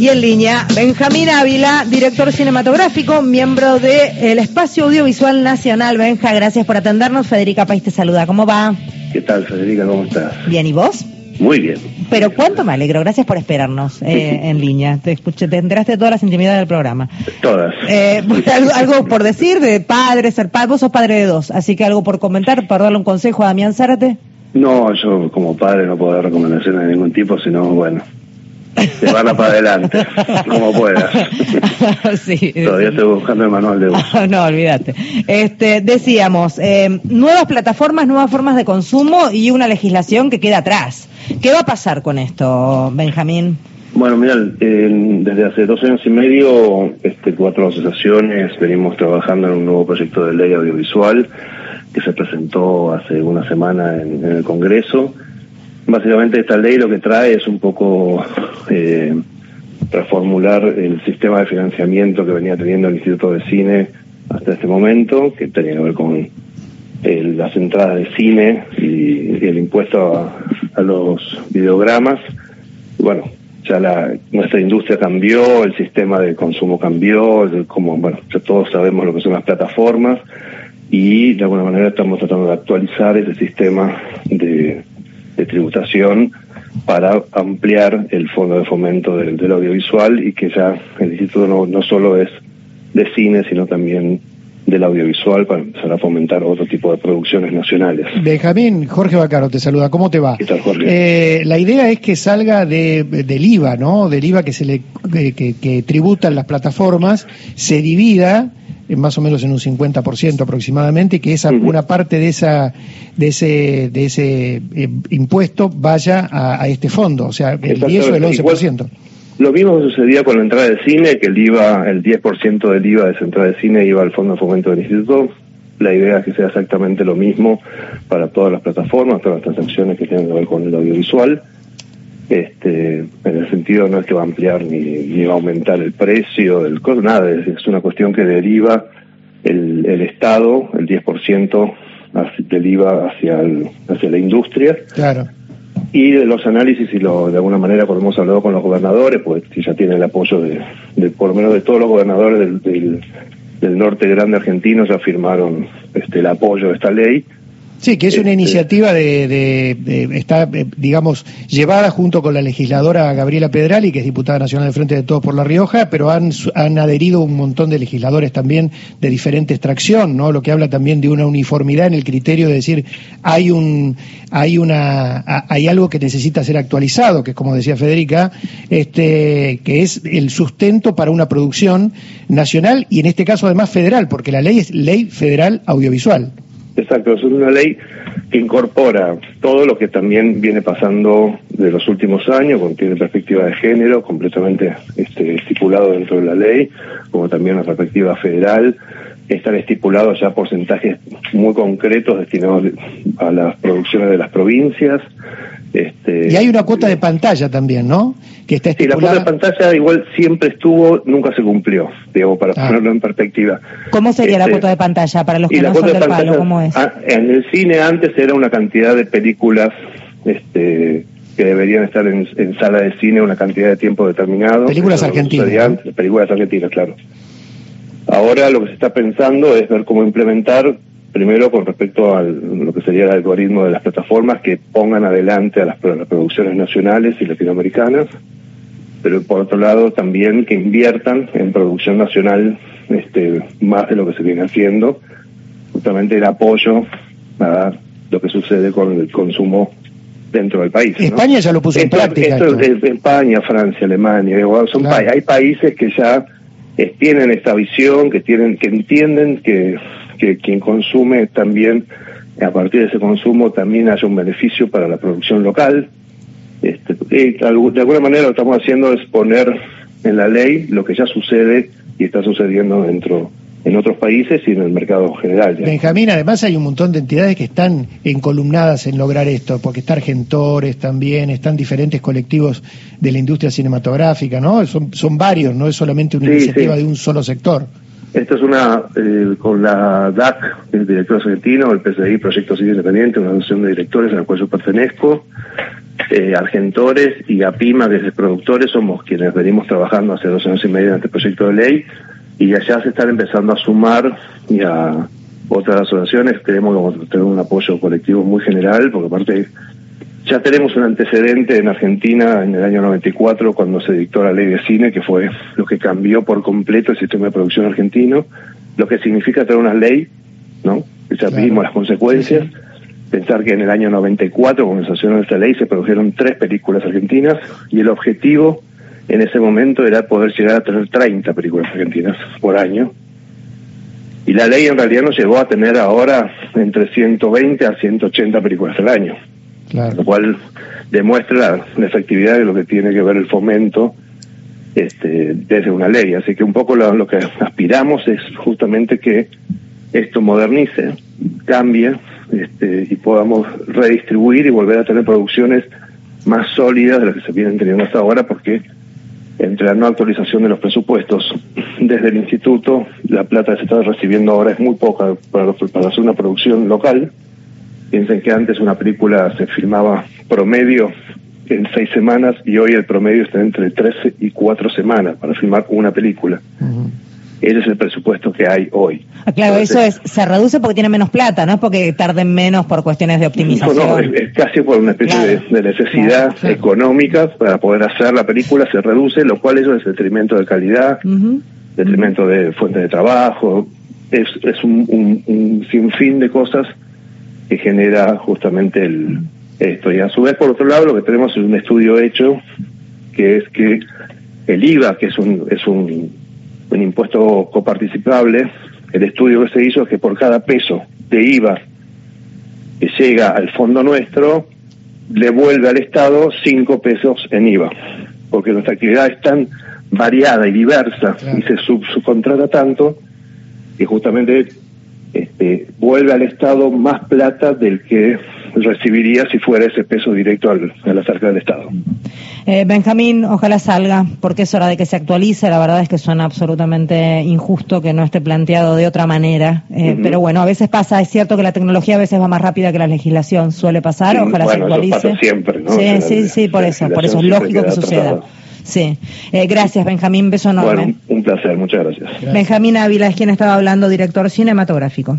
Y en línea, Benjamín Ávila, director cinematográfico, miembro del Espacio Audiovisual Nacional. Benja, gracias por atendernos. Federica País te saluda. ¿Cómo va? ¿Qué tal, Federica? ¿Cómo estás? Bien, ¿y vos? Muy bien. Pero cuánto me alegro, gracias por esperarnos eh, en línea. Te escuché, te enteraste de todas las intimidades del programa. Todas. Eh, ¿algo, algo, por decir de padre, ser padre, vos sos padre de dos, así que algo por comentar, para darle un consejo a Damián Zárate. No, yo como padre no puedo dar recomendaciones de ningún tipo, sino, bueno, llevarla para adelante, como puedas. sí, Todavía estoy buscando el manual de uso. no, olvídate. Este, decíamos, eh, nuevas plataformas, nuevas formas de consumo y una legislación que queda atrás. ¿Qué va a pasar con esto, Benjamín? Bueno, mira, desde hace dos años y medio, este, cuatro asociaciones venimos trabajando en un nuevo proyecto de ley audiovisual que se presentó hace una semana en, en el Congreso. Básicamente esta ley lo que trae es un poco eh, reformular el sistema de financiamiento que venía teniendo el Instituto de Cine hasta este momento, que tenía que ver con el, las entradas de cine y, el impuesto a, los videogramas. Bueno, ya la, nuestra industria cambió, el sistema de consumo cambió, como bueno, ya todos sabemos lo que son las plataformas y de alguna manera estamos tratando de actualizar ese sistema de, de tributación para ampliar el fondo de fomento del, del, audiovisual y que ya el instituto no, no solo es de cine, sino también del audiovisual para empezar a fomentar otro tipo de producciones nacionales. Benjamín, Jorge Bacaro te saluda, ¿cómo te va? ¿Qué tal, Jorge? Eh, la idea es que salga de, del IVA, ¿no? Del IVA que se le que, que tributan las plataformas, se divida más o menos en un 50% aproximadamente, que esa, una parte de esa de ese de ese eh, impuesto vaya a, a, este fondo, o sea, el 10 o el 11%. Igual, lo mismo sucedía con la entrada de cine, que el IVA, el 10% del IVA de esa entrada de cine iba al Fondo de Fomento del Instituto. La idea es que sea exactamente lo mismo para todas las plataformas, todas las transacciones que tengan que ver con el audiovisual. Este, en el sentido no es que va a ampliar ni, ni va a aumentar el precio del costo, nada, es, es, una cuestión que deriva el, el Estado, el 10% del IVA hacia, el, hacia la industria. Claro. Y de los análisis, y lo, de alguna manera, cuando hemos hablado con los gobernadores, pues si ya tienen el apoyo de, de, por lo menos de todos los gobernadores del, del, del norte grande argentino, ya firmaron este, el apoyo de esta ley. Sí, que es una este... iniciativa de, de, de, está, digamos, llevada junto con la legisladora Gabriela Pedrali, que es diputada nacional del Frente de Todos por La Rioja, pero han, han adherido un montón de legisladores también de diferente extracción, ¿no? Lo que habla también de una uniformidad en el criterio de decir, hay un, hay una, hay algo que necesita ser actualizado, que es como decía Federica, este, que es el sustento para una producción nacional y en este caso además federal, porque la ley es ley federal audiovisual. Exacto, es una ley que incorpora todo lo que también viene pasando de los últimos años, contiene perspectiva de género completamente este, estipulado dentro de la ley, como también la perspectiva federal. Están estipulados ya porcentajes muy concretos destinados a las producciones de las provincias. Este, y hay una cuota de pantalla también, ¿no? Que está estipulada... Sí, la cuota de pantalla igual siempre estuvo, nunca se cumplió, digamos, para ah. ponerlo en perspectiva. ¿Cómo sería este, la cuota de pantalla para los que no son del pantalla, palo? ¿Cómo es? Ah, en el cine antes era una cantidad de películas este, que deberían estar en, en, sala de cine una cantidad de tiempo determinado. Películas argentinas. Películas argentinas, claro. Ahora lo que se está pensando es ver cómo implementar primero con respecto a lo que sería el algoritmo de las plataformas que pongan adelante a las, a las, producciones nacionales y latinoamericanas, pero por otro lado también que inviertan en producción nacional este, más de lo que se viene haciendo, justamente el apoyo a lo que sucede con el consumo dentro del país. España ¿no? ya lo puso esto, en práctica. Esto, esto. Es España, Francia, Alemania, son claro. pa hay países que ya eh, tienen esta visión, que tienen, que entienden que que quien consume también, a partir de ese consumo, también haya un beneficio para la producción local. Este, de alguna manera lo que estamos haciendo es poner en la ley lo que ya sucede y está sucediendo dentro en otros países y en el mercado general. ¿ya? Benjamín, además hay un montón de entidades que están encolumnadas en lograr esto, porque está Argentores también, están diferentes colectivos de la industria cinematográfica, ¿no? Son, son varios, no es solamente una sí, iniciativa sí. de un solo sector. Esto es una, eh, con la DAC, el director argentino, el PSI, Proyecto Civil Independiente, una asociación de directores a la cual yo pertenezco, eh, Argentores y APIMA, desde productores, somos quienes venimos trabajando hace dos años y medio en este proyecto de ley, y allá se están empezando a sumar y a otras asociaciones, creemos que tener un apoyo colectivo muy general, porque aparte ya tenemos un antecedente en Argentina en el año 94 cuando se dictó la ley de cine, que fue lo que cambió por completo el sistema de producción argentino, lo que significa tener una ley, ¿no? Ya vimos las consecuencias. Pensar que en el año 94, con la sanción de esta ley, se produjeron tres películas argentinas y el objetivo en ese momento era poder llegar a tener 30 películas argentinas por año. Y la ley en realidad nos llevó a tener ahora entre 120 a 180 películas al año lo cual demuestra la, efectividad de lo que tiene que ver el fomento este, desde una ley. Así que un poco lo, que aspiramos es justamente que esto modernice, cambie este, y podamos redistribuir y volver a tener producciones más sólidas de las que se vienen teniendo hasta ahora, porque entre la no actualización de los presupuestos desde el instituto, la plata que se está recibiendo ahora es muy poca para, para hacer una producción local Piensen que antes una película se filmaba promedio en seis semanas y hoy el promedio está entre 13 y cuatro semanas para filmar una película. Ese es el presupuesto que hay hoy. Ah, claro, eso es, se reduce porque tiene menos plata, no es porque tarden menos por cuestiones de optimización. No, es, casi por una especie de, necesidad económica para poder hacer la película, se reduce, lo cual eso es detrimento de calidad, detrimento de fuente de trabajo, es, es un, un, un sinfín de cosas que genera justamente el, esto. Y a su vez, por otro lado, lo que tenemos es un estudio hecho, que es que el IVA, que es un, es un, un impuesto coparticipable, el estudio que se hizo es que por cada peso de IVA que llega al fondo nuestro, le vuelve al Estado cinco pesos en IVA, porque nuestra actividad es tan variada y diversa y se subcontrata tanto que justamente este, vuelve al Estado más plata del que recibiría si fuera ese peso directo al, a la cerca del Estado. Eh, Benjamín, ojalá salga, porque es hora de que se actualice. La verdad es que suena absolutamente injusto que no esté planteado de otra manera. Eh, pero bueno, a veces pasa, es cierto que la tecnología a veces va más rápida que la legislación, suele pasar. ojalá se actualice. siempre, ¿no? Sí, sí, sí, por eso, por eso es lógico que suceda. Sí, eh, gracias Benjamín, beso enorme. Bueno, un placer, muchas gracias. Benjamín Ávila es quien estaba hablando, director cinematográfico.